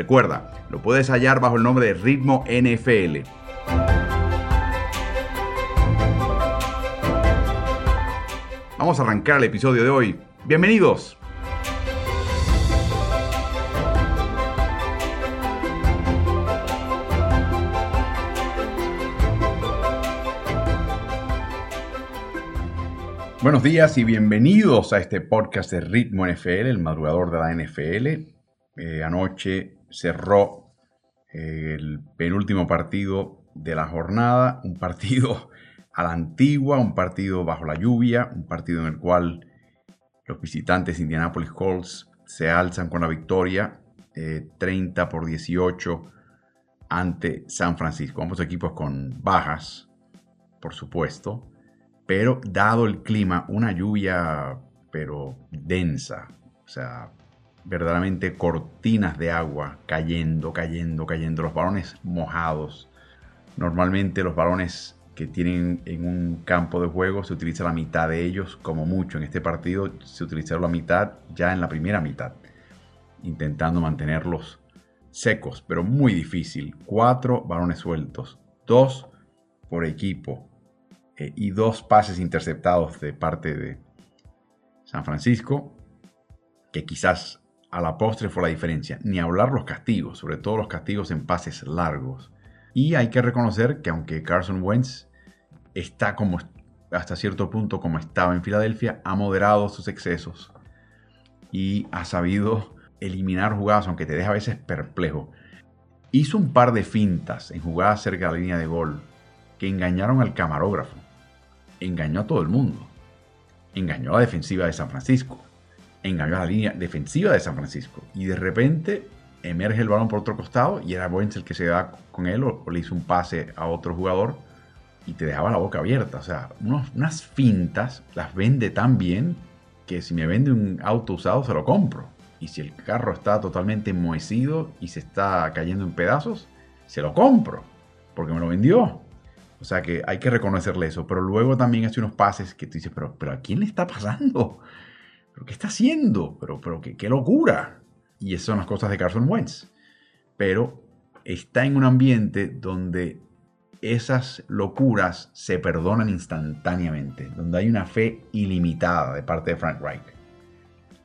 Recuerda, lo puedes hallar bajo el nombre de Ritmo NFL. Vamos a arrancar el episodio de hoy. Bienvenidos. Buenos días y bienvenidos a este podcast de Ritmo NFL, el madrugador de la NFL. Eh, anoche cerró eh, el penúltimo partido de la jornada, un partido a la antigua, un partido bajo la lluvia, un partido en el cual los visitantes Indianapolis Colts se alzan con la victoria 30 eh, por 18 ante San Francisco. Ambos equipos con bajas, por supuesto, pero dado el clima, una lluvia pero densa, o sea, verdaderamente cortinas de agua cayendo, cayendo, cayendo, los balones mojados. Normalmente los balones que tienen en un campo de juego se utiliza la mitad de ellos, como mucho. En este partido se utilizaron la mitad ya en la primera mitad, intentando mantenerlos secos, pero muy difícil. Cuatro balones sueltos, dos por equipo eh, y dos pases interceptados de parte de San Francisco, que quizás a la postre fue la diferencia. Ni hablar los castigos, sobre todo los castigos en pases largos. Y hay que reconocer que aunque Carson Wentz está como hasta cierto punto como estaba en Filadelfia, ha moderado sus excesos y ha sabido eliminar jugadas, aunque te deja a veces perplejo. Hizo un par de fintas en jugadas cerca de la línea de gol que engañaron al camarógrafo. Engañó a todo el mundo. Engañó a la defensiva de San Francisco engañó la línea defensiva de San Francisco. Y de repente emerge el balón por otro costado y era Wentz el que se da con él o, le hizo un pase a otro jugador y te dejaba la boca abierta. O sea, unas fintas las vende tan bien que si me vende un auto usado se lo compro. Y si el carro está totalmente enmohecido y se está cayendo en pedazos, se lo compro porque me lo vendió. O sea que hay que reconocerle eso. Pero luego también hace unos pases que tú dices, pero, pero ¿a quién le está pasando? ¿Pero qué está haciendo? Pero, pero qué, locura. Y esas son las cosas de Carson Wentz. Pero está en un ambiente donde esas locuras se perdonan instantáneamente, donde hay una fe ilimitada de parte de Frank Reich,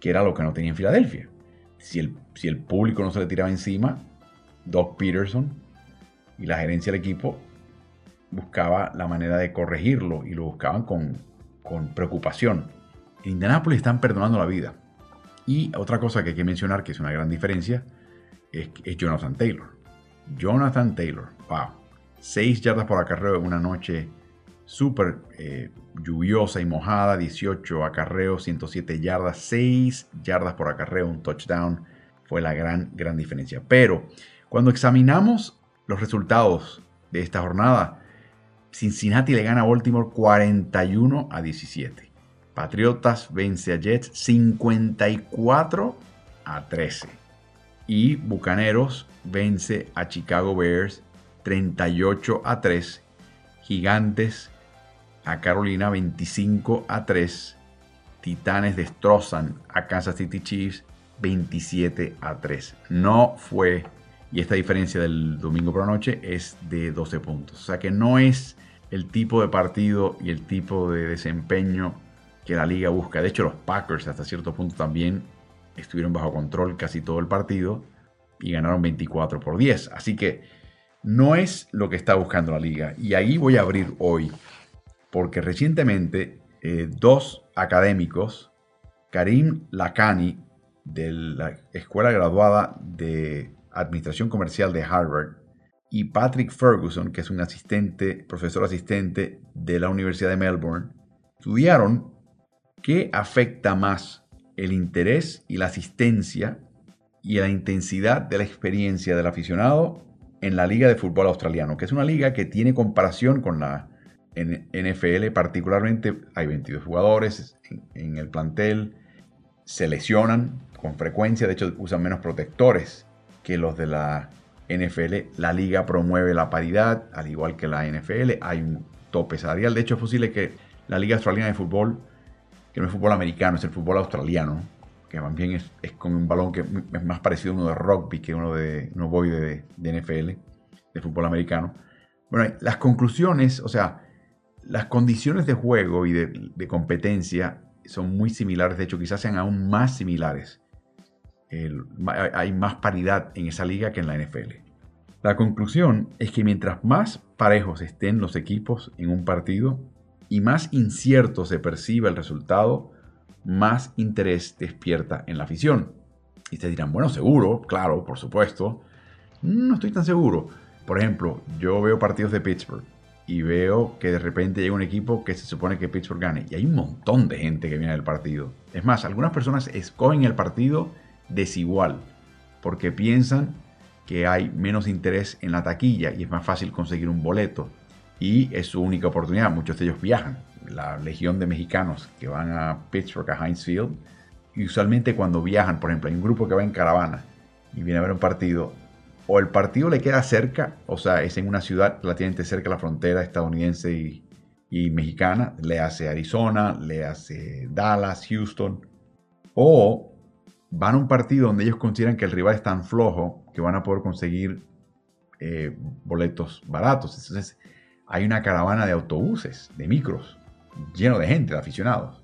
que era lo que no tenía en Filadelfia. Si el, si el público no se le tiraba encima, Doc Peterson y la gerencia del equipo buscaba la manera de corregirlo y lo buscaban con, con preocupación. En Indianapolis están perdonando la vida. Y otra cosa que hay que mencionar, que es una gran diferencia, es, Jonathan Taylor. Jonathan Taylor, wow. 6 yardas por acarreo en una noche súper eh, lluviosa y mojada, 18 acarreos, 107 yardas, 6 yardas por acarreo, un touchdown, fue la gran, gran diferencia. Pero cuando examinamos los resultados de esta jornada, Cincinnati le gana a Baltimore 41 a 17. Patriotas vence a Jets 54 a 13. Y Bucaneros vence a Chicago Bears 38 a 3. Gigantes a Carolina 25 a 3. Titanes destrozan a Kansas City Chiefs 27 a 3. No fue, y esta diferencia del domingo por la noche es de 12 puntos. O sea que no es el tipo de partido y el tipo de desempeño que la liga busca. De hecho, los Packers hasta cierto punto también estuvieron bajo control casi todo el partido y ganaron 24 por 10. Así que no es lo que está buscando la liga. Y ahí voy a abrir hoy, porque recientemente eh, dos académicos, Karim Lakani, de la Escuela Graduada de Administración Comercial de Harvard, y Patrick Ferguson, que es un asistente, profesor asistente de la Universidad de Melbourne, estudiaron ¿Qué afecta más el interés y la asistencia y la intensidad de la experiencia del aficionado en la Liga de Fútbol Australiano, que es una liga que tiene comparación con la NFL, particularmente hay 22 jugadores en, el plantel, se lesionan con frecuencia, de hecho usan menos protectores que los de la NFL. La liga promueve la paridad, al igual que la NFL, hay un tope salarial. De hecho, es posible que la Liga Australiana de Fútbol, que no es fútbol americano, es el fútbol australiano, que también es, es, con un balón que es más parecido a uno de rugby que uno de no voy de, de, NFL, de fútbol americano. Bueno, las conclusiones, o sea, las condiciones de juego y de, de competencia son muy similares, de hecho quizás sean aún más similares. hay más paridad en esa liga que en la NFL. La conclusión es que mientras más parejos estén los equipos en un partido y más incierto se perciba el resultado, más interés despierta en la afición. Y te dirán, bueno, seguro, claro, por supuesto. No estoy tan seguro. Por ejemplo, yo veo partidos de Pittsburgh y veo que de repente llega un equipo que se supone que Pittsburgh gane. Y hay un montón de gente que viene del partido. Es más, algunas personas escogen el partido desigual porque piensan que hay menos interés en la taquilla y es más fácil conseguir un boleto. Y es su única oportunidad. Muchos de ellos viajan la legión de mexicanos que van a Pittsburgh, a Heinz y usualmente cuando viajan, por ejemplo, hay un grupo que va en caravana y viene a ver un partido, o el partido le queda cerca, o sea, es en una ciudad relativamente cerca de la frontera estadounidense y, y mexicana, le hace Arizona, le hace Dallas, Houston, o van a un partido donde ellos consideran que el rival es tan flojo que van a poder conseguir eh, boletos baratos. Entonces, hay una caravana de autobuses, de micros, lleno de gente, de aficionados,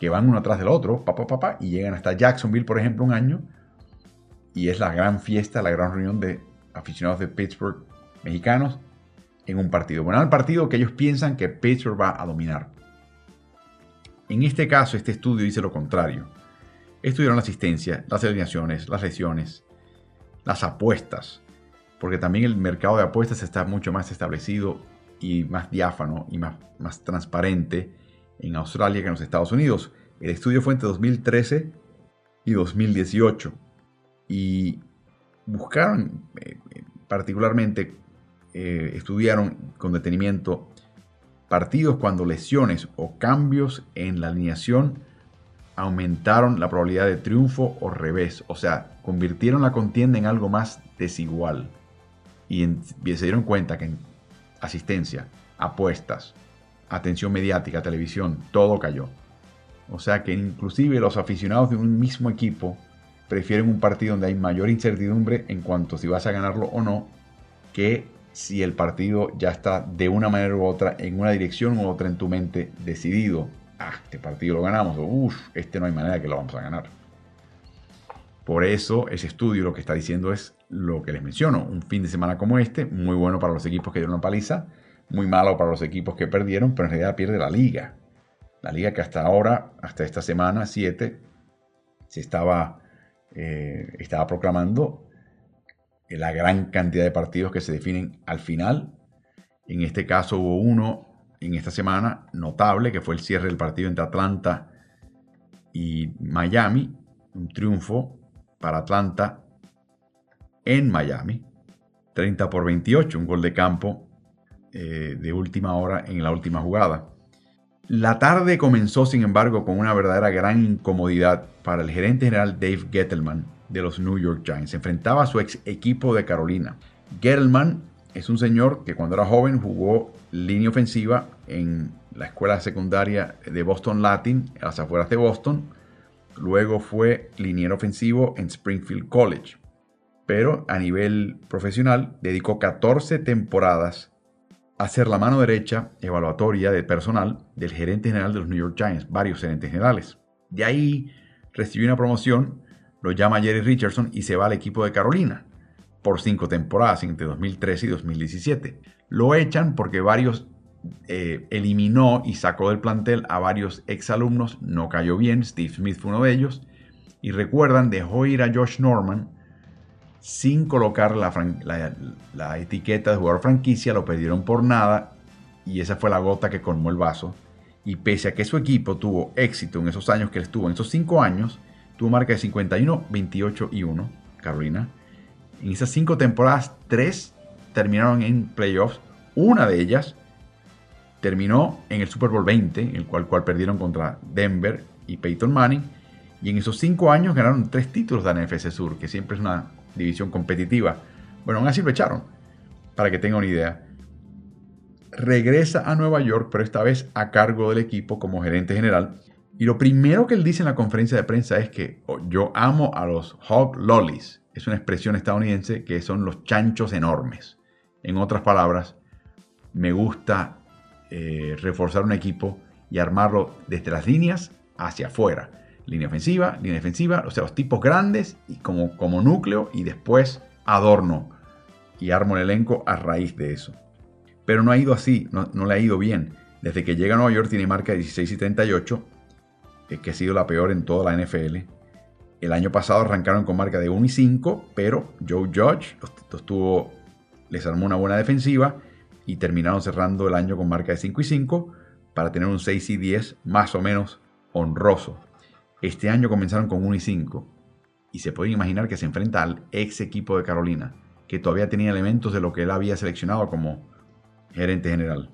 que van uno atrás del otro, papá, papá, y llegan hasta Jacksonville, por ejemplo, un año, y es la gran fiesta, la gran reunión de aficionados de Pittsburgh mexicanos en un partido. Bueno, el partido que ellos piensan que Pittsburgh va a dominar. En este caso, este estudio dice lo contrario. Estudiaron la asistencia, las alineaciones, las lesiones, las apuestas, porque también el mercado de apuestas está mucho más establecido y más diáfano y más, más transparente en Australia que en los Estados Unidos. El estudio fue entre 2013 y 2018 y buscaron eh, particularmente, eh, estudiaron con detenimiento partidos cuando lesiones o cambios en la alineación aumentaron la probabilidad de triunfo o revés, o sea, convirtieron la contienda en algo más desigual. Y, se dieron cuenta que en asistencia, apuestas, atención mediática, televisión, todo cayó. O sea que inclusive los aficionados de un mismo equipo prefieren un partido donde hay mayor incertidumbre en cuanto si vas a ganarlo o no, que si el partido ya está de una manera u otra en una dirección u otra en tu mente decidido. Ah, este partido lo ganamos, o este no hay manera que lo vamos a ganar. Por eso ese estudio lo que está diciendo es lo que les menciono. Un fin de semana como este, muy bueno para los equipos que dieron una paliza, muy malo para los equipos que perdieron, pero en realidad pierde la liga. La liga que hasta ahora, hasta esta semana 7, se estaba, eh, estaba proclamando la gran cantidad de partidos que se definen al final. En este caso hubo uno en esta semana notable, que fue el cierre del partido entre Atlanta y Miami, un triunfo para Atlanta en Miami. 30 por 28, un gol de campo eh, de última hora en la última jugada. La tarde comenzó, sin embargo, con una verdadera gran incomodidad para el gerente general Dave Gettleman de los New York Giants. enfrentaba a su ex equipo de Carolina. Gettleman es un señor que cuando era joven jugó línea ofensiva en la escuela secundaria de Boston Latin, a las afueras de Boston Luego fue liniero ofensivo en Springfield College. Pero a nivel profesional dedicó 14 temporadas a ser la mano derecha evaluatoria de personal del gerente general de los New York Giants, varios gerentes generales. De ahí recibió una promoción, lo llama Jerry Richardson y se va al equipo de Carolina por cinco temporadas entre 2013 y 2017. Lo echan porque varios eh, eliminó y sacó del plantel a varios exalumnos, no cayó bien, Steve Smith fue uno de ellos, y recuerdan, dejó ir a Josh Norman sin colocar la, etiqueta de jugador franquicia, lo perdieron por nada, y esa fue la gota que colmó el vaso. Y pese a que su equipo tuvo éxito en esos años que él estuvo, en esos cinco años, tuvo marca de 51, 28 y 1, Carolina. En esas cinco temporadas, tres terminaron en playoffs. Una de ellas terminó en el Super Bowl 20, en el cual, perdieron contra Denver y Peyton Manning. Y en esos cinco años ganaron tres títulos de la NFC Sur, que siempre es una división competitiva. Bueno, aún así lo echaron, para que tengan una idea. Regresa a Nueva York, pero esta vez a cargo del equipo como gerente general. Y lo primero que él dice en la conferencia de prensa es que oh, yo amo a los Hog Lollies. Es una expresión estadounidense que son los chanchos enormes. En otras palabras, me gusta eh, reforzar un equipo y armarlo desde las líneas hacia afuera. Línea ofensiva, línea defensiva, o sea, los tipos grandes y como, como núcleo y después adorno y armo el elenco a raíz de eso. Pero no ha ido así, no, le ha ido bien. Desde que llega a Nueva York tiene marca de 16 y 38, eh, que ha sido la peor en toda la NFL. El año pasado arrancaron con marca de 1 y 5, pero Joe Judge les armó una buena defensiva y terminaron cerrando el año con marca de 5 y 5 para tener un 6 y 10 más o menos honroso. Este año comenzaron con 1 y 5 y se puede imaginar que se enfrenta al ex equipo de Carolina, que todavía tenía elementos de lo que él había seleccionado como gerente general.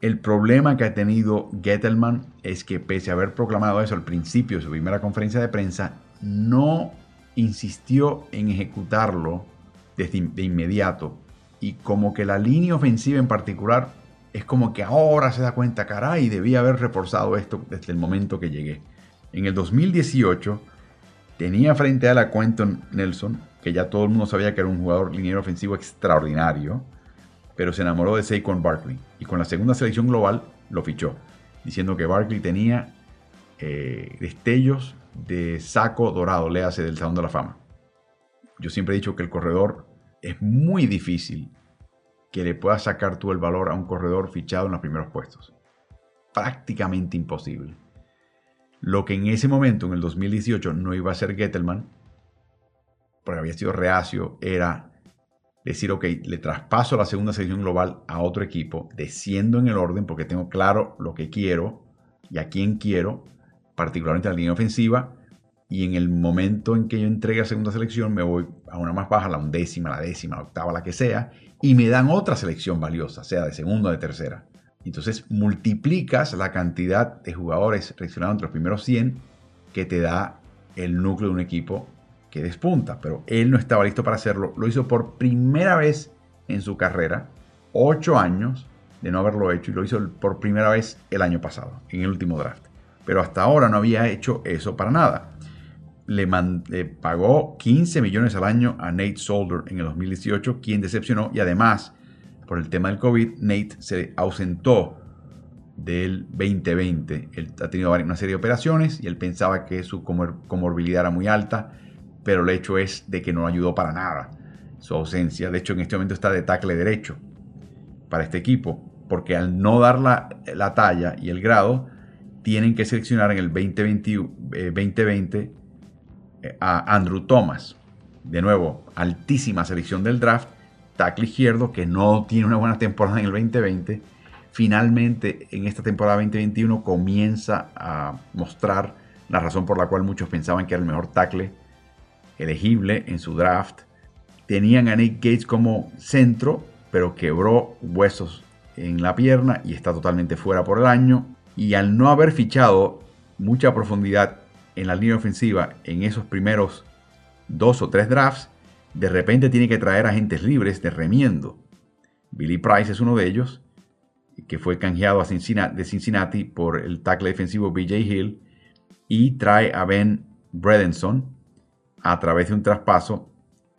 El problema que ha tenido Gettelman es que pese a haber proclamado eso al principio de su primera conferencia de prensa, no insistió en ejecutarlo desde de inmediato y como que la línea ofensiva en particular es como que ahora se da cuenta, caray, debía haber reforzado esto desde el momento que llegué. En el 2018 tenía frente a la Quentin Nelson, que ya todo el mundo sabía que era un jugador liniero ofensivo extraordinario, pero se enamoró de Saquon Barkley y con la segunda selección global lo fichó, diciendo que Barkley tenía eh, destellos de saco dorado, le hace del Salón de la Fama. Yo siempre he dicho que el corredor es muy difícil que le puedas sacar tú el valor a un corredor fichado en los primeros puestos. Prácticamente imposible. Lo que en ese momento, en el 2018, no iba a ser Gettelman, porque había sido reacio, era decir, ok, le traspaso la segunda selección global a otro equipo, desciendo en el orden porque tengo claro lo que quiero y a quién quiero, particularmente la línea ofensiva, y en el momento en que yo entregue la segunda selección me voy a una más baja, la undécima, la décima, la octava, la que sea, y me dan otra selección valiosa, sea de segunda o de tercera. Entonces multiplicas la cantidad de jugadores seleccionados entre los primeros 100 que te da el núcleo de un equipo que despunta. Pero él no estaba listo para hacerlo. Lo hizo por primera vez en su carrera, ocho años de no haberlo hecho, y lo hizo por primera vez el año pasado, en el último draft. Pero hasta ahora no había hecho eso para nada le, pagó 15 millones al año a Nate Solder en el 2018, quien decepcionó y además, por el tema del COVID, Nate se ausentó del 2020. Él ha tenido una serie de operaciones y él pensaba que su comorbilidad era muy alta, pero el hecho es de que no ayudó para nada su ausencia. De hecho, en este momento está de tackle derecho para este equipo, porque al no dar la, la talla y el grado, tienen que seleccionar en el 2020, 2020 a Andrew Thomas. De nuevo, altísima selección del draft. Tackle izquierdo que no tiene una buena temporada en el 2020. Finalmente, en esta temporada 2021 comienza a mostrar la razón por la cual muchos pensaban que era el mejor tackle elegible en su draft. Tenían a Nick Gates como centro, pero quebró huesos en la pierna y está totalmente fuera por el año. Y al no haber fichado mucha profundidad en la línea ofensiva en esos primeros dos o tres drafts, de repente tiene que traer agentes libres de remiendo. Billy Price es uno de ellos, que fue canjeado de Cincinnati por el tackle defensivo BJ Hill, y trae a Ben Bredenson a través de un traspaso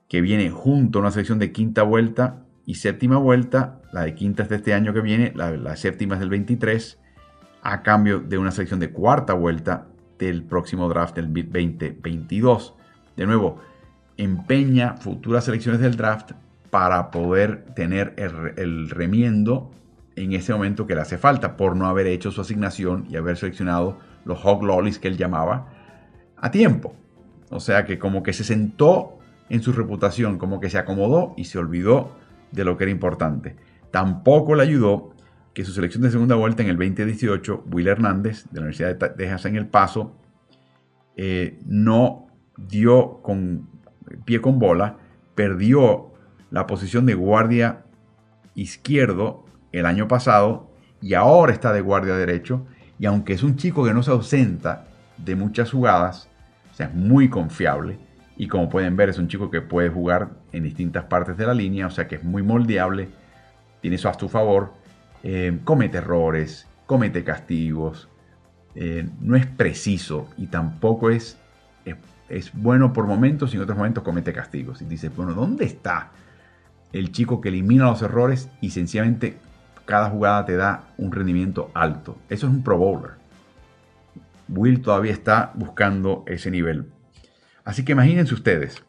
que viene junto a una selección de quinta vuelta y séptima vuelta, la de quinta es de este año que viene, la, la séptima es del 23, a cambio de una selección de cuarta vuelta del próximo draft del 2022. De nuevo, empeña futuras selecciones del draft para poder tener el, remiendo en ese momento que le hace falta por no haber hecho su asignación y haber seleccionado los hog lollies que él llamaba a tiempo. O sea que como que se sentó en su reputación, como que se acomodó y se olvidó de lo que era importante. Tampoco le ayudó que su selección de segunda vuelta en el 2018, Will Hernández, de la Universidad de Texas en El Paso, eh, no dio con pie con bola, perdió la posición de guardia izquierdo el año pasado y ahora está de guardia derecho. Y aunque es un chico que no se ausenta de muchas jugadas, o sea, es muy confiable. Y como pueden ver, es un chico que puede jugar en distintas partes de la línea, o sea que es muy moldeable, tiene eso a su favor, eh, comete errores, comete castigos, eh, no es preciso y tampoco es, es, es, bueno por momentos y en otros momentos comete castigos. Y dice, bueno, ¿dónde está el chico que elimina los errores y sencillamente cada jugada te da un rendimiento alto? Eso es un Pro Bowler. Will todavía está buscando ese nivel. Así que imagínense ustedes,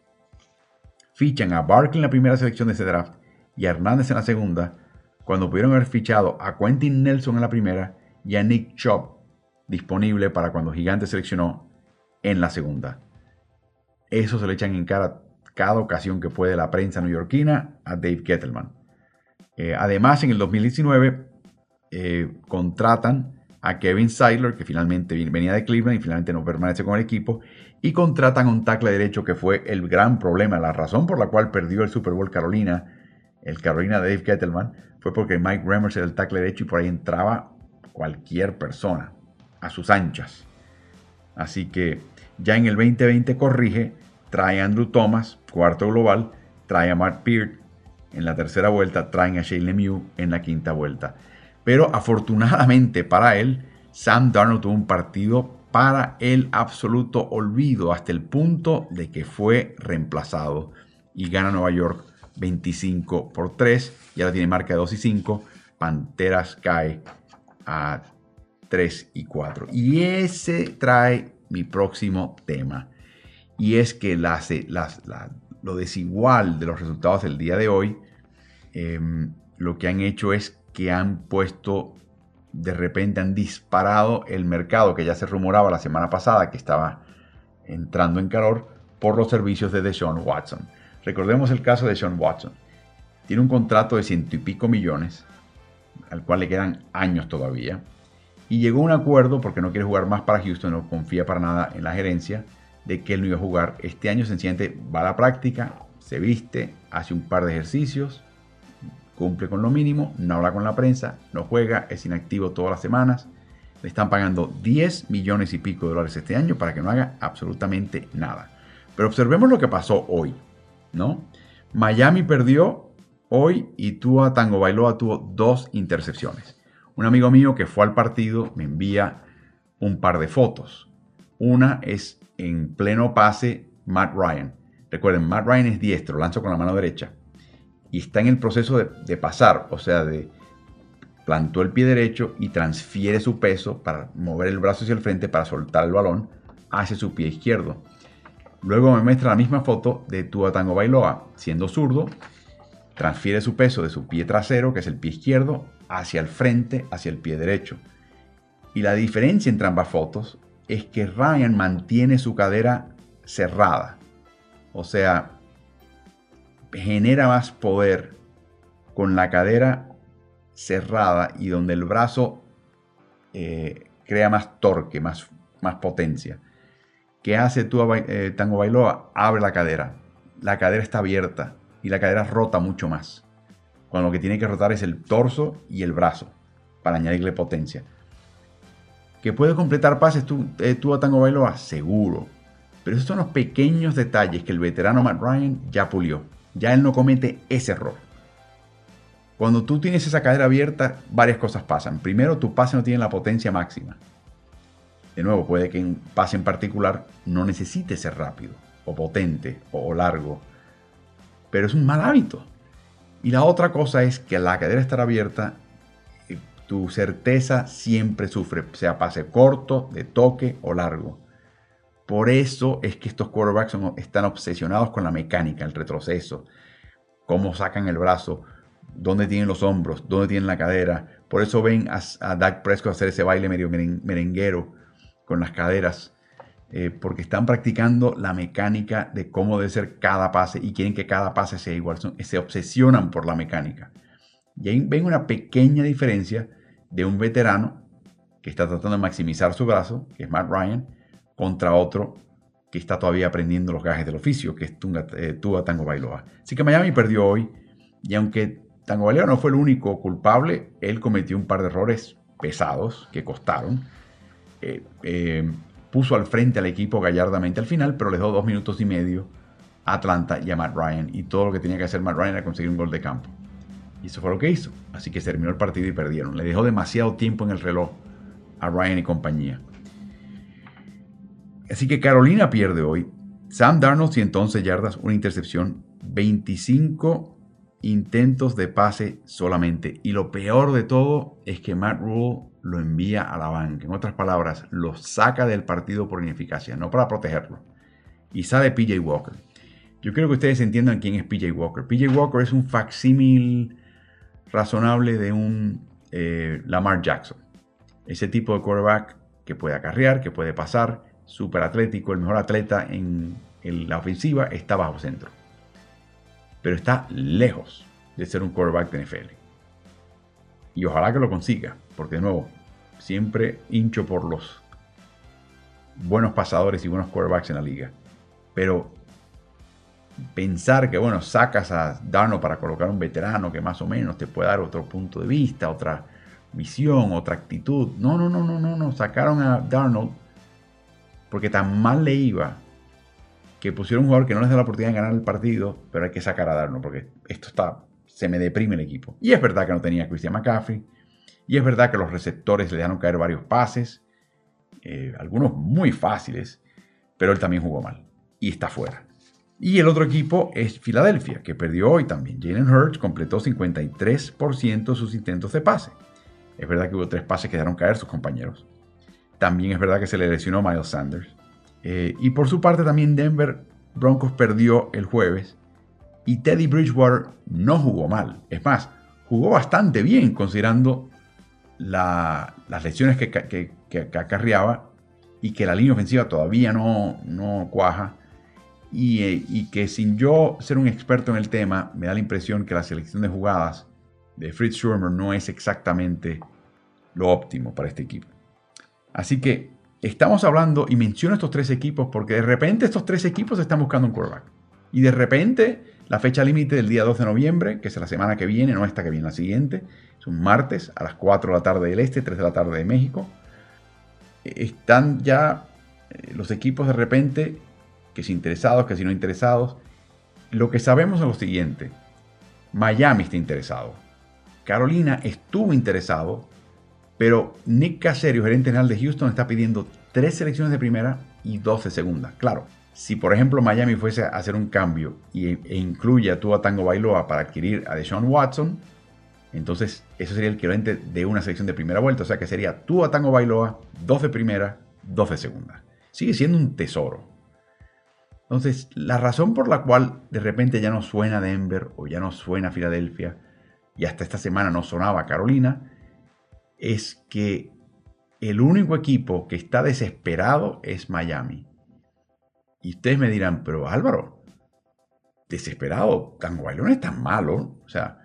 fichan a Barkley en la primera selección de ese draft y a Hernández en la segunda, cuando pudieron haber fichado a Quentin Nelson en la primera y a Nick Chubb disponible para cuando Gigante seleccionó en la segunda. Eso se le echan en cara cada ocasión que puede la prensa neoyorquina a Dave Gettleman. Eh, además, en el 2019 eh, contratan a Kevin Seidler, que finalmente venía de Cleveland y finalmente no permanece con el equipo, y contratan a un tackle derecho que fue el gran problema, la razón por la cual perdió el Super Bowl Carolina, el Carolina de Dave Gettleman, fue porque Mike Remmers era el tackle derecho y por ahí entraba cualquier persona a sus anchas. Así que ya en el 2020 corrige, trae a Andrew Thomas, cuarto global, trae a Mark Peart en la tercera vuelta, traen a Shane Lemieux en la quinta vuelta. Pero afortunadamente para él, Sam Darnold tuvo un partido para el absoluto olvido hasta el punto de que fue reemplazado y gana Nueva York 25 por 3 y ahora tiene marca de 2 y 5. Panteras cae a 3 y 4. Y ese trae mi próximo tema. Y es que lo desigual de los resultados del día de hoy, em, lo que han hecho es que han puesto, de repente han disparado el mercado que ya se rumoraba la semana pasada que estaba entrando en calor por los servicios de Deshaun Watson. Recordemos el caso de Deshaun Watson. Tiene un contrato de ciento y pico millones, al cual le quedan años todavía y llegó a un acuerdo, porque no quiere jugar más para Houston, no confía para nada en la gerencia, de que él no iba a jugar este año. Sencillamente va a la práctica, se viste, hace un par de ejercicios, cumple con lo mínimo, no habla con la prensa, no juega, es inactivo todas las semanas. Le están pagando 10 millones y pico de dólares este año para que no haga absolutamente nada. Pero observemos lo que pasó hoy, ¿no? Miami perdió hoy y Tua Tango Bailoa tuvo dos intercepciones. Un amigo mío que fue al partido me envía un par de fotos. Una es en pleno pase Matt Ryan. Recuerden, Matt Ryan es diestro, lanza con la mano derecha. Y está en el proceso de, pasar, o sea, de plantó el pie derecho y transfiere su peso para mover el brazo hacia el frente para soltar el balón hacia su pie izquierdo. Luego me muestra la misma foto de Tua Tango Bailoa, siendo zurdo, transfiere su peso de su pie trasero, que es el pie izquierdo, hacia el frente, hacia el pie derecho. Y la diferencia entre ambas fotos es que Ryan mantiene su cadera cerrada. O sea, genera más poder con la cadera cerrada y donde el brazo eh, crea más torque, más, más potencia. ¿Qué hace tú, eh, Tango Bailoa? Abre la cadera. La cadera está abierta y la cadera rota mucho más cuando lo que tiene que rotar es el torso y el brazo para añadirle potencia. ¿Que puede completar pases tú, eh, a Tango Bailoa? Seguro. Pero esos son los pequeños detalles que el veterano Matt Ryan ya pulió. Ya él no comete ese error. Cuando tú tienes esa cadera abierta, varias cosas pasan. Primero, tu pase no tiene la potencia máxima. De nuevo, puede que un pase en particular no necesite ser rápido, o potente, o largo. Pero es un mal hábito. Y la otra cosa es que la cadera estar abierta, eh, tu certeza siempre sufre, sea pase corto, de toque o largo. Por eso es que estos quarterbacks están obsesionados con la mecánica, el retroceso, cómo sacan el brazo, dónde tienen los hombros, dónde tienen la cadera. Por eso ven a, a Dak Prescott hacer ese baile medio merenguero con las caderas eh, porque están practicando la mecánica de cómo debe ser cada pase y quieren que cada pase sea igual, se obsesionan por la mecánica. Y ahí ven una pequeña diferencia de un veterano que está tratando de maximizar su brazo, que es Matt Ryan, contra otro que está todavía aprendiendo los gajes del oficio, que es eh, Tua Tango Bailoa. Así que Miami perdió hoy y aunque Tango Bailoa no fue el único culpable, él cometió un par de errores pesados que costaron. Eh, eh, puso al frente al equipo gallardamente al final, pero le dio dos minutos y medio a Atlanta y a Matt Ryan. Y todo lo que tenía que hacer Matt Ryan era conseguir un gol de campo. Y eso fue lo que hizo. Así que terminó el partido y perdieron. Le dejó demasiado tiempo en el reloj a Ryan y compañía. Así que Carolina pierde hoy. Sam Darnold 111 yardas, una intercepción, 25 intentos de pase solamente. Y lo peor de todo es que Matt Rule lo envía a la banca. En otras palabras, lo saca del partido por ineficacia, no para protegerlo. Y sale PJ Walker. Yo quiero que ustedes entiendan quién es PJ Walker. PJ Walker es un facsímil razonable de un eh, Lamar Jackson. Ese tipo de quarterback que puede acarrear, que puede pasar, súper atlético, el mejor atleta en, la ofensiva, está bajo centro. Pero está lejos de ser un quarterback de NFL. Y ojalá que lo consiga, porque de nuevo, siempre hincho por los buenos pasadores y buenos quarterbacks en la liga. Pero pensar que, bueno, sacas a Darno para colocar un veterano que más o menos te puede dar otro punto de vista, otra visión, otra actitud. No, no, no, no, no, no. Sacaron a Darnold porque tan mal le iba que pusieron un jugador que no les da la oportunidad de ganar el partido, pero hay que sacar a Darno porque esto está, se me deprime el equipo. Y es verdad que no tenía a Christian McCaffrey, y es verdad que los receptores le dejaron caer varios pases, eh, algunos muy fáciles, pero él también jugó mal y está fuera. Y el otro equipo es Filadelfia, que perdió hoy también. Jalen Hurts completó 53% de sus intentos de pase. Es verdad que hubo tres pases que dejaron caer sus compañeros. También es verdad que se le lesionó Miles Sanders. Eh, y por su parte también Denver Broncos perdió el jueves y Teddy Bridgewater no jugó mal. Es más, jugó bastante bien considerando las lesiones que, que, acarreaba y que la línea ofensiva todavía no, no cuaja. Y, eh, y, que sin yo ser un experto en el tema, me da la impresión que la selección de jugadas de Fritz Schurmer no es exactamente lo óptimo para este equipo. Así que estamos hablando, y menciono estos tres equipos porque de repente estos tres equipos están buscando un quarterback. Y de repente la fecha límite del día 12 de noviembre, que es la semana que viene, no esta que viene, la siguiente, es un martes a las 4 de la tarde del este, 3 de la tarde de México. Están ya eh, los equipos de repente, que si interesados, que si no interesados. Lo que sabemos es lo siguiente. Miami está interesado. Carolina estuvo interesado pero Nick Caserio, gerente general de Houston, está pidiendo tres selecciones de primera y dos de segunda. Claro, si por ejemplo Miami fuese a hacer un cambio y, e incluye a Tua Tango Bailoa para adquirir a Deshaun Watson, entonces eso sería el equivalente de una selección de primera vuelta. O sea que sería Tua Tango Bailoa, dos de primera, dos de segunda. Sigue siendo un tesoro. Entonces, la razón por la cual de repente ya no suena Denver o ya no suena Filadelfia y hasta esta semana no sonaba Carolina es que el único equipo que está desesperado es Miami. Y ustedes me dirán, pero Álvaro, desesperado, Tango Bailón es tan malo. O sea,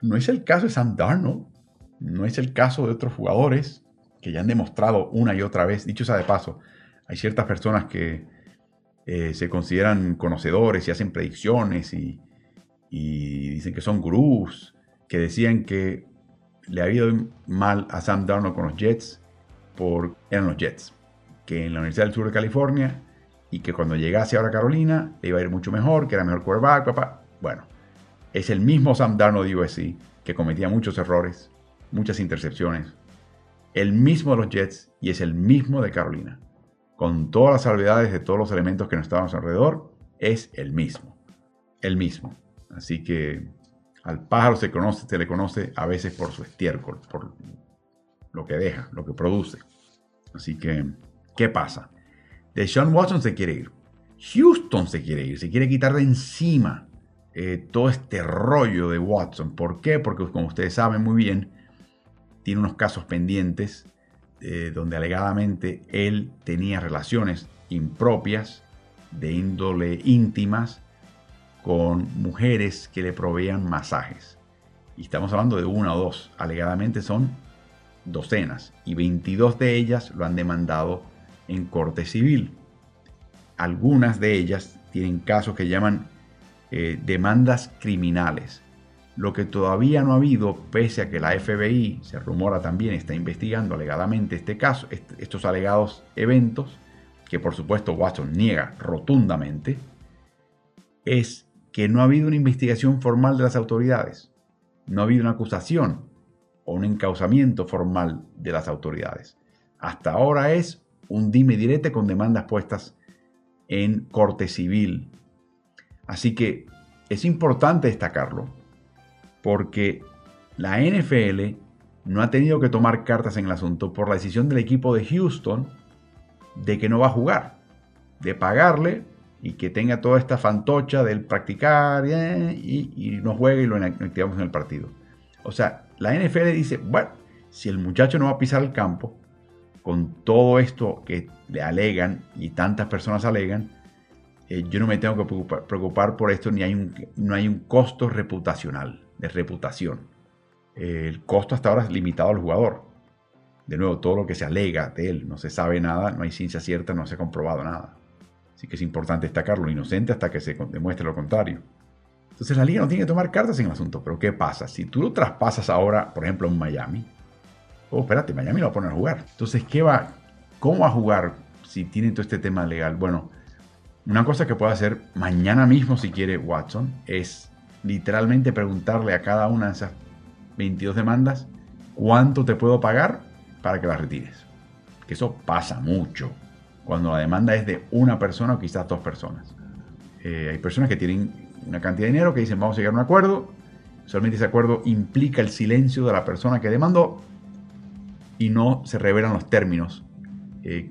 no es el caso de Sam Darnold, no es el caso de otros jugadores que ya han demostrado una y otra vez. Dicho sea de paso, hay ciertas personas que eh, se consideran conocedores y hacen predicciones y, y dicen que son gurús, que decían que le ha ido mal a Sam Darnold con los Jets por eran los Jets, que en la Universidad del Sur de California y que cuando llegase ahora a Carolina iba a ir mucho mejor, que era mejor quarterback, papá. Bueno, es el mismo Sam Darnold de USC que cometía muchos errores, muchas intercepciones, el mismo de los Jets y es el mismo de Carolina. Con todas las salvedades de todos los elementos que nos estaban alrededor, es el mismo. El mismo. Así que al pájaro se, conoce, se le conoce a veces por su estiércol, por lo que deja, lo que produce. Así que, ¿qué pasa? Deshaun Watson se quiere ir. Houston se quiere ir, se quiere quitar de encima eh, todo este rollo de Watson. ¿Por qué? Porque como ustedes saben muy bien, tiene unos casos pendientes eh, donde alegadamente él tenía relaciones impropias de índole íntimas con mujeres que le proveían masajes. Y estamos hablando de una o dos. Alegadamente son docenas. Y 22 de ellas lo han demandado en corte civil. algunas de ellas tienen casos que llaman eh, demandas criminales. Lo que todavía no ha habido, pese a que la FBI, se rumora también, está investigando alegadamente este caso, estos alegados eventos, que por supuesto Watson niega rotundamente, es que no ha habido una investigación formal de las autoridades. No ha habido una acusación o un encauzamiento formal de las autoridades. Hasta ahora es un dime direte con demandas puestas en corte civil. Así que es importante destacarlo porque la NFL no ha tenido que tomar cartas en el asunto por la decisión del equipo de Houston de que no va a jugar, de pagarle y que tenga toda esta fantocha del practicar eh, y, no juegue y lo activamos en el partido. O sea, la NFL dice, bueno, si el muchacho no va a pisar el campo, con todo esto que le alegan y tantas personas alegan, eh, yo no me tengo que preocupar, por esto, ni hay un, no hay un costo reputacional, de reputación. el costo hasta ahora es limitado al jugador. De nuevo, todo lo que se alega de él, no se sabe nada, no hay ciencia cierta, no se ha comprobado nada. Así que es importante destacarlo inocente hasta que se demuestre lo contrario. Entonces la liga no tiene que tomar cartas en el asunto. Pero ¿qué pasa? Si tú lo traspasas ahora, por ejemplo, en Miami, oh, espérate, Miami lo va a poner a jugar. Entonces, ¿qué va? ¿Cómo va a jugar si tiene todo este tema legal? Bueno, una cosa que puede hacer mañana mismo si quiere Watson es literalmente preguntarle a cada una de esas 22 demandas cuánto te puedo pagar para que las retires. Que eso pasa mucho cuando la demanda es de una persona o quizás dos personas. Eh, hay personas que tienen una cantidad de dinero que dicen vamos a llegar a un acuerdo, solamente ese acuerdo implica el silencio de la persona que demandó y no se revelan los términos eh,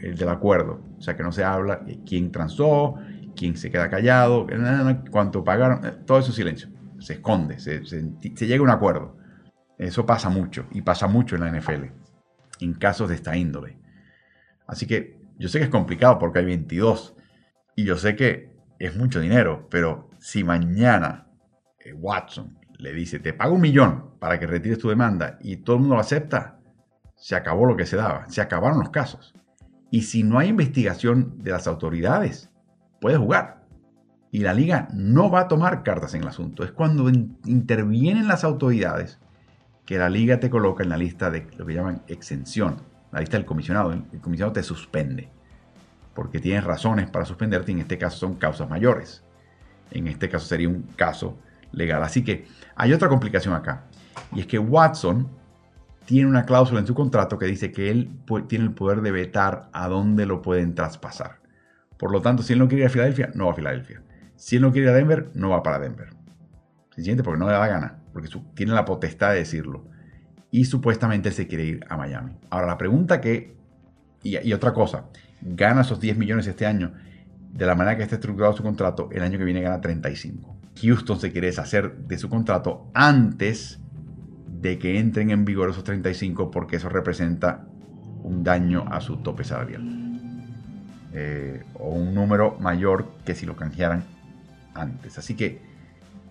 del acuerdo. O sea, que no se habla quién transó, quién se queda callado, cuánto pagaron, eh, todo eso silencio. Se esconde, se, se, llega a un acuerdo. Eso pasa mucho y pasa mucho en la NFL, en casos de esta índole. Así que yo sé que es complicado porque hay 22 y yo sé que es mucho dinero, pero si mañana eh, Watson le dice, te pago un millón para que retires tu demanda y todo el mundo lo acepta, se acabó lo que se daba, se acabaron los casos. Y si no hay investigación de las autoridades, puede jugar. Y la liga no va a tomar cartas en el asunto. Es cuando intervienen las autoridades que la liga te coloca en la lista de lo que llaman exención, la lista del comisionado. El comisionado te suspende porque tienes razones para suspenderte. En este caso son causas mayores. En este caso sería un caso legal. Así que hay otra complicación acá. Y es que Watson tiene una cláusula en su contrato que dice que él tiene el poder de vetar a dónde lo pueden traspasar. Por lo tanto, si él no quiere ir a Filadelfia, no va a Filadelfia. Si él no quiere ir a Denver, no va para Denver. Sencillamente porque no le da gana, porque tiene la potestad de decirlo. Y supuestamente se quiere ir a Miami. Ahora, la pregunta que. Y, y otra cosa, gana esos 10 millones este año. De la manera que está estructurado su contrato, el año que viene gana 35. Houston se quiere deshacer de su contrato antes de que entren en vigor esos 35 porque eso representa un daño a su tope salarial. Eh, o un número mayor que si lo canjearan antes. Así que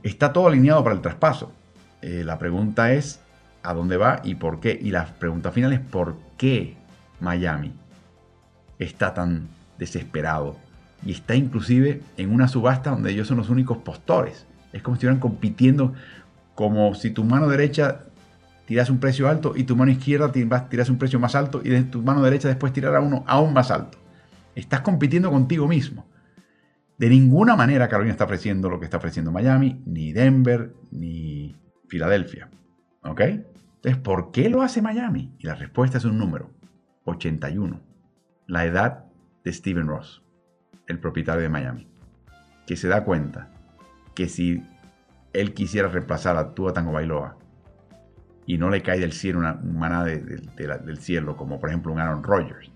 está todo alineado para el traspaso. Eh, la pregunta es a dónde va y por qué. Y la pregunta final es por qué Miami está tan desesperado. Y está inclusive en una subasta donde ellos son los únicos postores. Es como si estuvieran compitiendo como si tu mano derecha tiras un precio alto y tu mano izquierda tiras un precio más alto y de tu mano derecha después tirará uno aún más alto. Estás compitiendo contigo mismo. De ninguna manera Carolina está ofreciendo lo que está ofreciendo Miami, ni Denver, ni Filadelfia. ¿Ok? Entonces, ¿por qué lo hace Miami? Y la respuesta es un número, 81. La edad de Steven Ross, el propietario de Miami, que se da cuenta que si él quisiera reemplazar a Tua Tango Bailoa y no le cae del cielo una maná del cielo, como por ejemplo un Aaron Rodgers.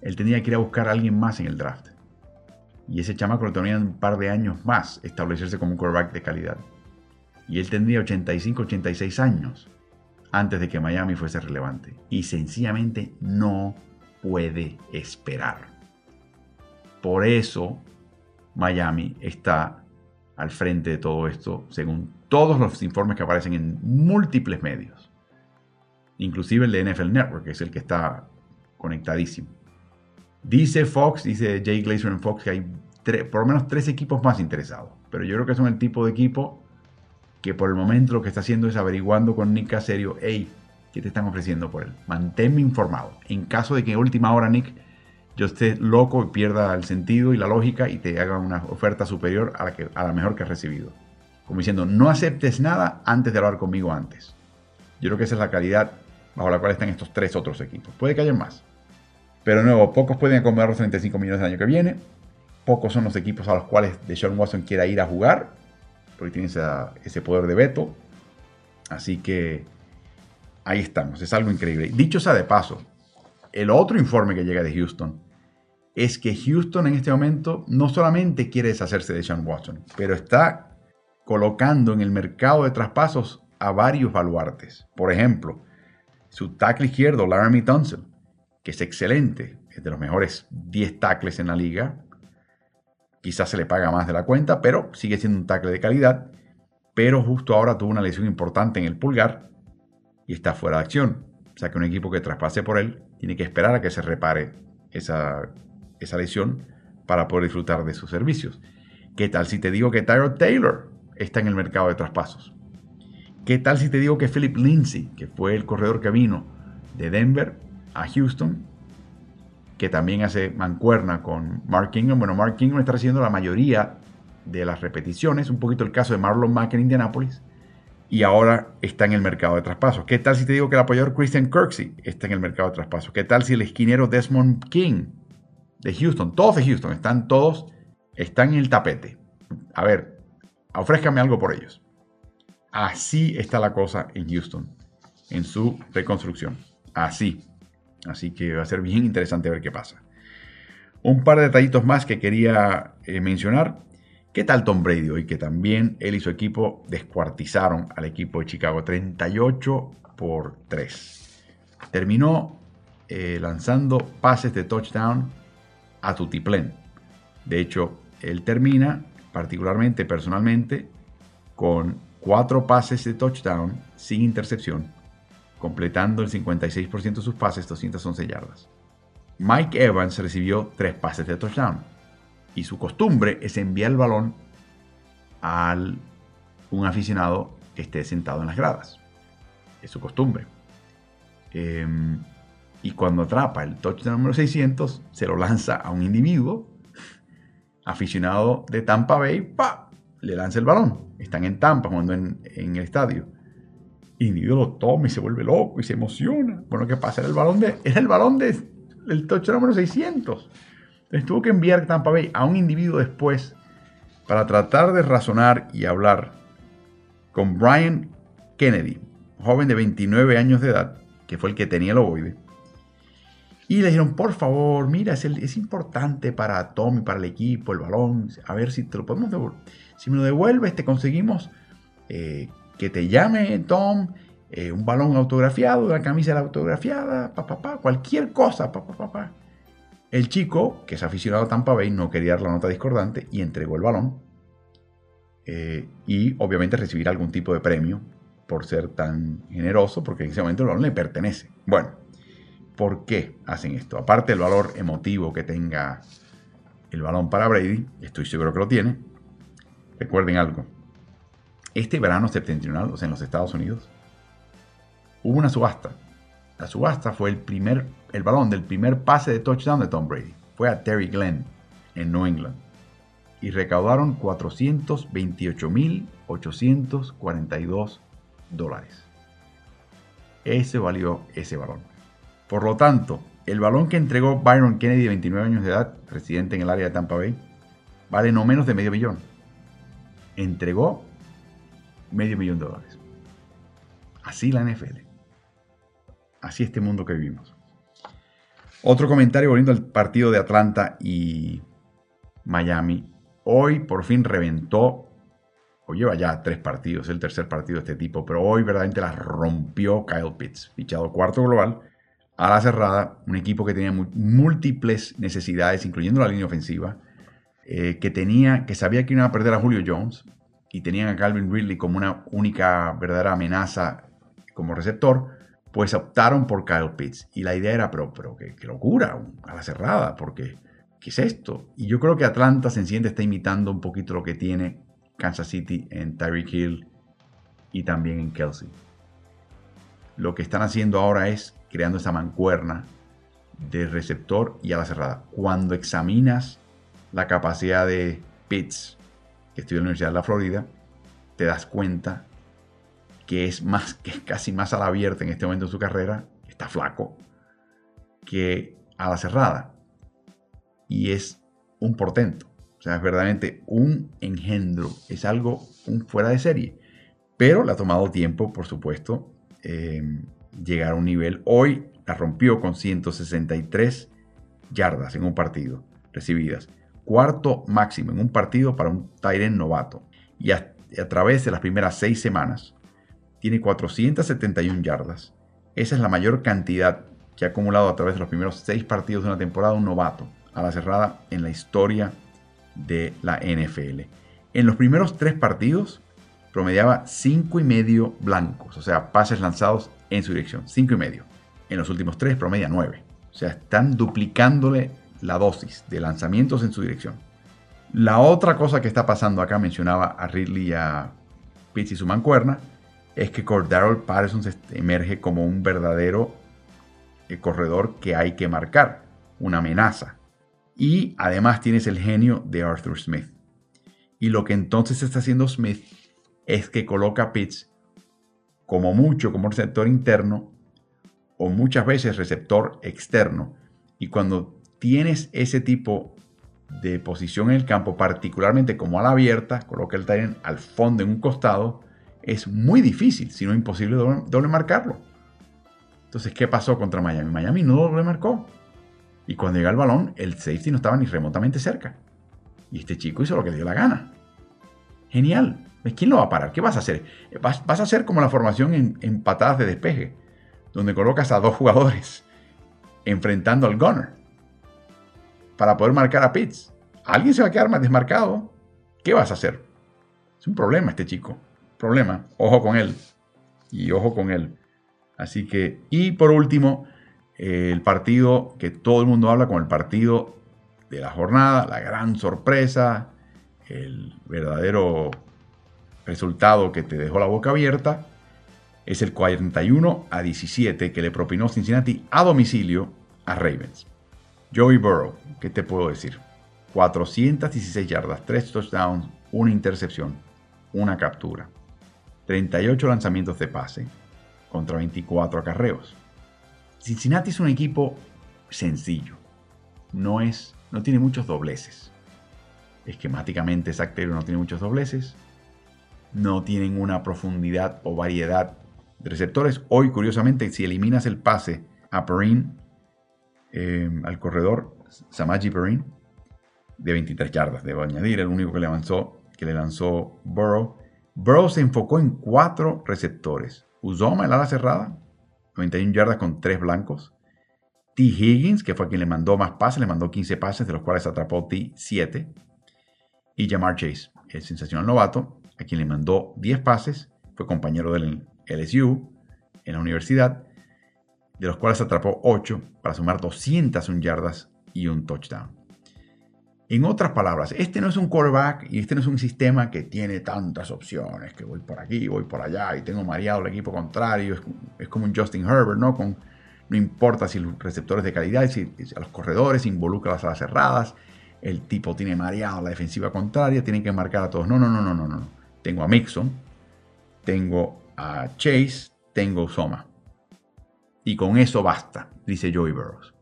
Él tendría que ir a buscar a alguien más en el draft. Y ese chamaco lo tenía un par de años más establecerse como un quarterback de calidad. Y él tendría 85, 86 años antes de que Miami fuese relevante. Y sencillamente no puede esperar. Por eso Miami está al frente de todo esto, según todos los informes que aparecen en múltiples medios, inclusive el de NFL Network, que es el que está conectadísimo. Dice Fox, dice Jay Glazer en Fox, que hay por lo menos tres equipos más interesados. Pero yo creo que son el tipo de equipo que por el momento lo que está haciendo es averiguando con Nick Caserio, hey, ¿qué te están ofreciendo por él? Manténme informado. En caso de que en última hora, Nick, yo esté loco y pierda el sentido y la lógica y te haga una oferta superior a la, que, a la mejor que has recibido. Como diciendo, no aceptes nada antes de hablar conmigo antes. Yo creo que esa es la calidad bajo la cual están estos tres otros equipos. Puede que haya más. Pero de nuevo, pocos pueden acomodar los 35 millones del año que viene. Pocos son los equipos a los cuales Deshaun Watson quiera ir a jugar. Porque tiene ese poder de veto. Así que ahí estamos. Es algo increíble. Dicho sea de paso, el otro informe que llega de Houston es que Houston en este momento no solamente quiere deshacerse de Sean Watson, pero está colocando en el mercado de traspasos a varios baluartes. Por ejemplo, su tackle izquierdo, Laramie Tunsil, que es excelente, es de los mejores 10 tackles en la liga. Quizás se le paga más de la cuenta, pero sigue siendo un tackle de calidad. Pero justo ahora tuvo una lesión importante en el pulgar y está fuera de acción. O sea que un equipo que traspase por él tiene que esperar a que se repare esa, esa lesión para poder disfrutar de sus servicios. ¿Qué tal si te digo que Tyrod Taylor está en el mercado de traspasos? ¿Qué tal si te digo que Philip Lindsay, que fue el corredor que vino de Denver a Houston, que también hace mancuerna con Mark Ingram? Bueno, Mark Ingram está haciendo la mayoría de las repeticiones, un poquito el caso de Marlon Mack en Indianapolis, y ahora está en el mercado de traspasos. ¿Qué tal si te digo que el apoyador Christian Kirksey está en el mercado de traspasos? ¿Qué tal si el esquinero Desmond King de Houston, todos de Houston, están todos, están en el tapete? A ver, ofrézcame algo por ellos. Así está la cosa en Houston, en su reconstrucción. Así. Así que va a ser bien interesante ver qué pasa. Un par de detallitos más que quería eh, mencionar. ¿Qué tal Tom Brady hoy? Que también él y su equipo descuartizaron al equipo de Chicago 38 por 3. Terminó eh, lanzando pases de touchdown a Tutiplén. De hecho, él termina particularmente, personalmente, con cuatro pases de touchdown sin intercepción, completando el 56% de sus pases, 211 yardas. Mike Evans recibió tres pases de touchdown y su costumbre es enviar el balón a un aficionado que esté sentado en las gradas. Es su costumbre. Em, y cuando atrapa el touchdown número 600, se lo lanza a un individuo aficionado de Tampa Bay, ¡pa! le lanza el balón. Están en Tampa jugando en, el estadio. El individuo lo toma y se vuelve loco y se emociona. Bueno, ¿qué pasa? Era el balón de, era el balón de, del touchdown número 600. Entonces tuvo que enviar Tampa Bay a un individuo después para tratar de razonar y hablar con Brian Kennedy, joven de 29 años de edad, que fue el que tenía el ovoide. Y le dijeron, por favor, mira, es, es importante para Tom y para el equipo, el balón, a ver si te lo podemos devolver. Si me lo devuelves, te conseguimos eh, que te llame Tom, eh, un balón autografiado, una camisa autografiada, pa, cualquier cosa, pa, pa, el chico, que es aficionado a Tampa Bay, no quería dar la nota discordante y entregó el balón. Eh, y obviamente recibir algún tipo de premio por ser tan generoso, porque en ese momento el balón le pertenece. Bueno, ¿por qué hacen esto? Aparte del valor emotivo que tenga el balón para Brady, estoy seguro que lo tiene. Recuerden algo. Este verano septentrional, o sea, en los Estados Unidos, hubo una subasta la subasta fue el, primer, el balón del primer pase de touchdown de Tom Brady. Fue a Terry Glenn en New England. Y recaudaron 428.842 dólares. Ese valió ese balón. Por lo tanto, el balón que entregó Byron Kennedy de 29 años de edad, residente en el área de Tampa Bay, vale no menos de medio millón. Entregó medio millón de dólares. Así la NFL. Así este mundo que vivimos. Otro comentario volviendo al partido de Atlanta y Miami. Hoy por fin reventó, o lleva ya tres partidos, el tercer partido de este tipo, pero hoy verdaderamente la rompió Kyle Pitts, fichado cuarto global, a la cerrada, un equipo que tenía múltiples necesidades, incluyendo la línea ofensiva, eh, que, tenía, que sabía que iba a perder a Julio Jones y tenían a Calvin Ridley como una única verdadera amenaza como receptor pues optaron por Kyle Pitts. Y la idea era, pero, pero qué, locura, a la cerrada, porque ¿qué es esto? Y yo creo que Atlanta se enciende, está imitando un poquito lo que tiene Kansas City en Tyreek Hill y también en Kelsey. Lo que están haciendo ahora es creando esa mancuerna de receptor y a la cerrada. Cuando examinas la capacidad de Pitts, que estudia en la Universidad de la Florida, te das cuenta que es más que casi más a abierta en este momento de su carrera, está flaco, que a cerrada. Y es un portento. O sea, es verdaderamente un engendro. Es algo un fuera de serie. Pero le ha tomado tiempo, por supuesto, eh, llegar a un nivel. Hoy la rompió con 163 yardas en un partido recibidas. Cuarto máximo en un partido para un Tyren novato. Y a, través de las primeras seis semanas tiene 471 yardas. Esa es la mayor cantidad que ha acumulado a través de los primeros seis partidos de una temporada un novato a la cerrada en la historia de la NFL. En los primeros tres partidos promediaba cinco y medio blancos, o sea, pases lanzados en su dirección, cinco y medio. En los últimos tres promedia 9. O sea, están duplicándole la dosis de lanzamientos en su dirección. La otra cosa que está pasando acá, mencionaba a Ridley y a Pitts y su mancuerna, es que Cordero Patterson emerge como un verdadero eh, corredor que hay que marcar, una amenaza. Y además tienes el genio de Arthur Smith. Y lo que entonces está haciendo Smith es que coloca a Pitts como mucho como receptor interno o muchas veces receptor externo. Y cuando tienes ese tipo de posición en el campo, particularmente como a la abierta, coloca el Tyrant al fondo en un costado, es muy difícil, si no imposible, doble, marcarlo. Entonces, ¿qué pasó contra Miami? Miami no doble marcó. Y cuando llega el balón, el safety no estaba ni remotamente cerca. Y este chico hizo lo que le dio la gana. Genial. ¿Quién lo va a parar? ¿Qué vas a hacer? Vas, a hacer como la formación en, patadas de despeje, donde colocas a dos jugadores enfrentando al gunner para poder marcar a Pitts. Alguien se va a quedar más desmarcado. ¿Qué vas a hacer? Es un problema este chico. Problema. Ojo con él. Y ojo con él. Así que, y por último, el partido que todo el mundo habla con el partido de la jornada, la gran sorpresa, el verdadero resultado que te dejó la boca abierta, es el 41 a 17 que le propinó Cincinnati a domicilio a Ravens. Joey Burrow, ¿qué te puedo decir? 416 yardas, 3 touchdowns, una intercepción, una captura. 38 lanzamientos de pase contra 24 acarreos. Cincinnati es un equipo sencillo. No es, no tiene muchos dobleces. Esquemáticamente Zach no tiene muchos dobleces. No tienen una profundidad o variedad de receptores. Hoy, curiosamente, si eliminas el pase a Perrin, eh, al corredor Samaji Perrin, de 23 yardas, debo añadir, el único que le lanzó, que le lanzó Burrow. Burrow se enfocó en cuatro receptores. Uzoma, el ala cerrada, 91 yardas con 3 blancos. T. Higgins, que fue quien le mandó más pases, le mandó 15 pases, de los cuales atrapó T 7. Y Jamar Chase, el sensacional novato, a quien le mandó 10 pases, fue compañero del LSU en la universidad, de los cuales atrapó 8 para sumar 201 yardas y un touchdown. En otras palabras, este no es un quarterback y este no es un sistema que tiene tantas opciones, que voy por aquí, voy por allá y tengo mareado el equipo contrario. Es, como un Justin Herbert, ¿no? Con, no importa si los receptores de calidad, si, a los corredores, involucra las alas cerradas, el tipo tiene mareado la defensiva contraria, tienen que marcar a todos. No, no, no, no, no, no. Tengo a Mixon, tengo a Chase, tengo a Soma. Y con eso basta, dice Joey Burrows.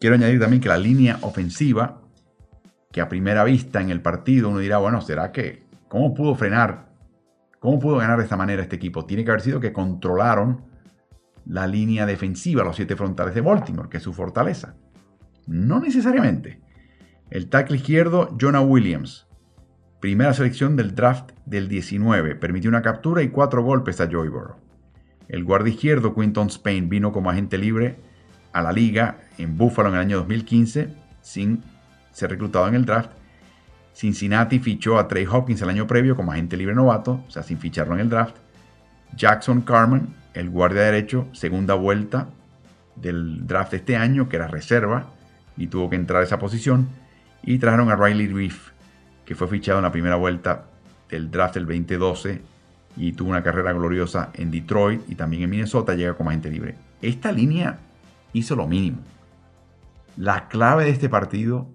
Quiero añadir también que la línea ofensiva que a primera vista en el partido uno dirá, bueno, ¿será que cómo pudo frenar? ¿Cómo pudo ganar de esta manera este equipo? Tiene que haber sido que controlaron la línea defensiva, los siete frontales de Baltimore, que es su fortaleza. No necesariamente. El tackle izquierdo, Jonah Williams, primera selección del draft del 19, permitió una captura y cuatro golpes a Joy Burrow. El guardia izquierdo, Quinton Spain, vino como agente libre a la liga en Buffalo en el año 2015 sin ser reclutado en el draft. Cincinnati fichó a Trey Hopkins el año previo como agente libre novato, o sea, sin ficharlo en el draft. Jackson Carman, el guardia derecho, segunda vuelta del draft este año, que era reserva y tuvo que entrar a esa posición. Y trajeron a Riley Reef, que fue fichado en la primera vuelta del draft del 2012 y tuvo una carrera gloriosa en Detroit y también en Minnesota, llega como agente libre. Esta línea hizo lo mínimo. La clave de este partido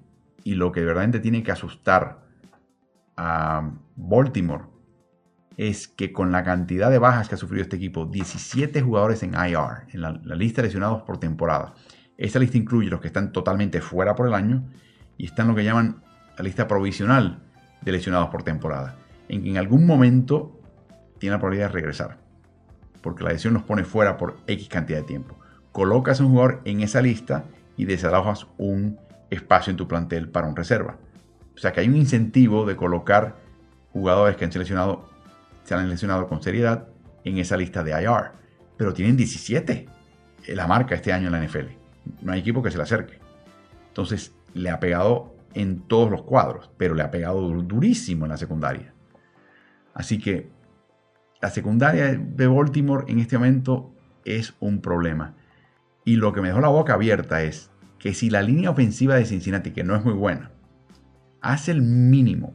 y lo que verdaderamente tiene que asustar a Baltimore es que con la cantidad de bajas que ha sufrido este equipo, 17 jugadores en IR, en la, lista lesionados por temporada. Esta lista incluye los que están totalmente fuera por el año y están lo que llaman la lista provisional de lesionados por temporada, en que en algún momento tiene la probabilidad de regresar, porque la lesión los pone fuera por X cantidad de tiempo. Colocas a un jugador en esa lista y desalojas un espacio en tu plantel para un reserva. O sea que hay un incentivo de colocar jugadores que han seleccionado, se han lesionado con seriedad en esa lista de IR. Pero tienen 17 la marca este año en la NFL. No hay equipo que se le acerque. Entonces le ha pegado en todos los cuadros, pero le ha pegado durísimo en la secundaria. Así que la secundaria de Baltimore en este momento es un problema. Y lo que me dejó la boca abierta es que si la línea ofensiva de Cincinnati, que no es muy buena, hace el mínimo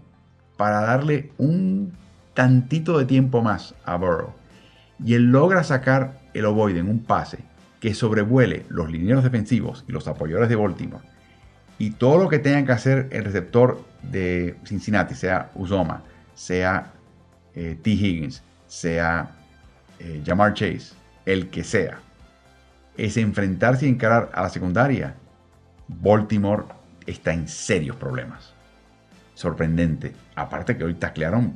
para darle un tantito de tiempo más a Burrow y él logra sacar el ovoide en un pase que sobrevuele los linieros defensivos y los apoyadores de Baltimore y todo lo que tenga que hacer el receptor de Cincinnati, sea Uzoma, sea eh, T. Higgins, sea eh, Jamar Chase, el que sea, es enfrentarse y encarar a la secundaria, Baltimore está en serios problemas. Sorprendente. Aparte que hoy taclearon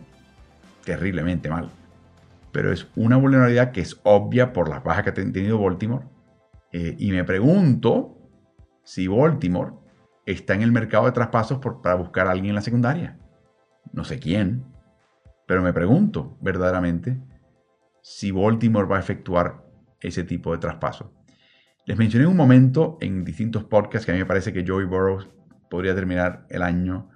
terriblemente mal. Pero es una vulnerabilidad que es obvia por las bajas que ha tenido Baltimore. Eh, y me pregunto si Baltimore está en el mercado de traspasos para buscar a alguien en la secundaria. No sé quién, pero me pregunto verdaderamente si Baltimore va a efectuar ese tipo de traspaso. Les mencioné un momento en distintos podcasts que a mí me parece que Joey Burrows podría terminar el año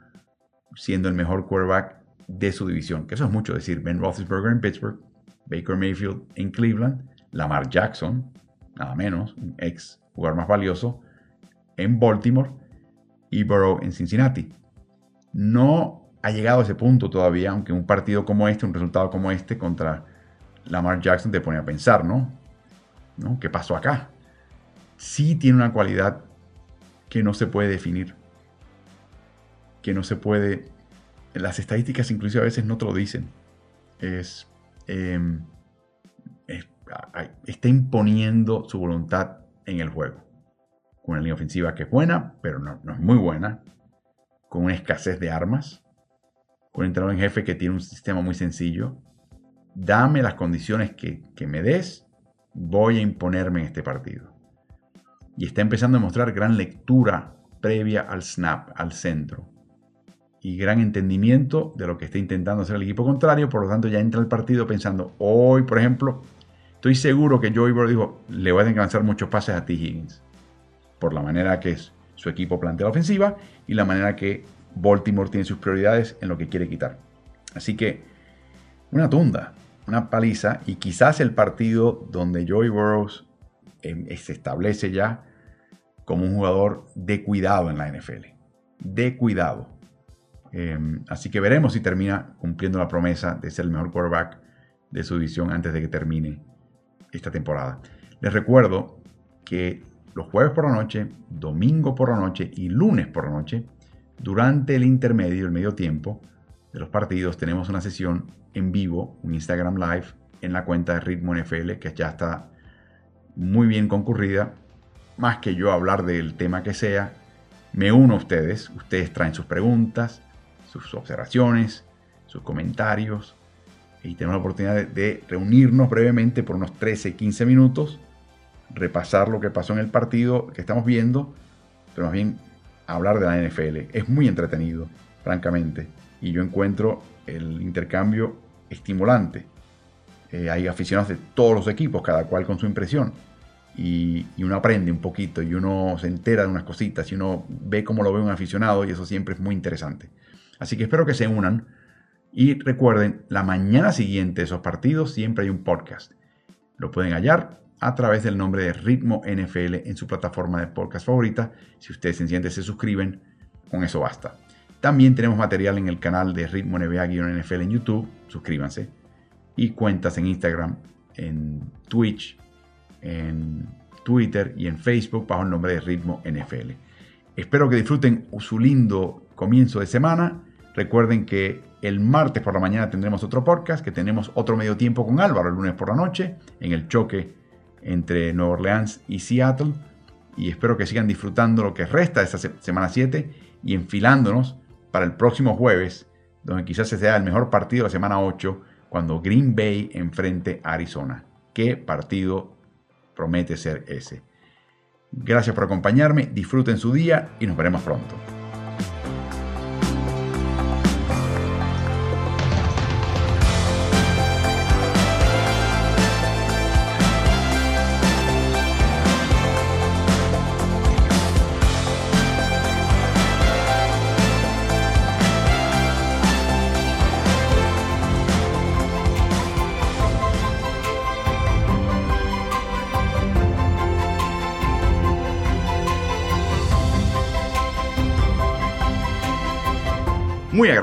siendo el mejor quarterback de su división, que eso es mucho decir. Ben Roethlisberger en Pittsburgh, Baker Mayfield en Cleveland, Lamar Jackson, nada menos, un ex jugador más valioso, en Baltimore y Burrow en Cincinnati. No ha llegado a ese punto todavía, aunque un partido como este, un resultado como este contra Lamar Jackson te pone a pensar, ¿no? ¿No? ¿Qué pasó acá? Sí tiene una cualidad que no se puede definir, que no se puede... Las estadísticas inclusive a veces no te lo dicen. Es, em, está imponiendo su voluntad en el juego. Con una línea ofensiva que es buena, pero no, es muy buena. Con una escasez de armas con un entrenador en jefe que tiene un sistema muy sencillo. Dame las condiciones que, me des, voy a imponerme en este partido. Y está empezando a mostrar gran lectura previa al snap, al centro. Y gran entendimiento de lo que está intentando hacer el equipo contrario. Por lo tanto, ya entra al partido pensando, hoy, por ejemplo, estoy seguro que Joey Burrow dijo, le voy a lanzar muchos pases a T. Higgins. Por la manera que su equipo plantea la ofensiva y la manera que Baltimore tiene sus prioridades en lo que quiere quitar. Así que una tunda, una paliza y quizás el partido donde Joey Burrows em, se establece ya como un jugador de cuidado en la NFL. De cuidado. Em, así que veremos si termina cumpliendo la promesa de ser el mejor quarterback de su división antes de que termine esta temporada. Les recuerdo que los jueves por la noche, domingo por la noche y lunes por la noche durante el intermedio, el medio tiempo de los partidos, tenemos una sesión en vivo, un Instagram Live, en la cuenta de Ritmo NFL, que ya está muy bien concurrida. Más que yo hablar del tema que sea, me uno a ustedes. Ustedes traen sus preguntas, sus observaciones, sus comentarios. Y tenemos la oportunidad de, reunirnos brevemente por unos 13, 15 minutos, repasar lo que pasó en el partido que estamos viendo, pero más bien hablar de la NFL. Es muy entretenido, francamente, y yo encuentro el intercambio estimulante. Eh, hay aficionados de todos los equipos, cada cual con su impresión. Y, uno aprende un poquito y uno se entera de unas cositas y uno ve cómo lo ve un aficionado y eso siempre es muy interesante. Así que espero que se unan Y recuerden, la mañana siguiente de esos partidos siempre hay un podcast. Lo pueden hallar a través del nombre de Ritmo NFL en su plataforma de podcast favorita. Si ustedes sencillamente se suscriben, con eso basta. También tenemos material en el canal de Ritmo NBA-NFL en YouTube. Suscríbanse. Y cuentas en Instagram, en Twitch, en Twitter y en Facebook bajo el nombre de Ritmo NFL. Espero que disfruten su lindo comienzo de semana. Recuerden que el martes por la mañana tendremos otro podcast, que tenemos otro medio tiempo con Álvaro el lunes por la noche, en el choque entre Nueva Orleans y Seattle. Y espero que sigan disfrutando lo que resta de esta semana 7 y enfilándonos para el próximo jueves, donde quizás sea el mejor partido de la semana 8, cuando Green Bay enfrente a Arizona. ¿Qué partido promete ser ese? Gracias por acompañarme, disfruten su día y nos veremos pronto.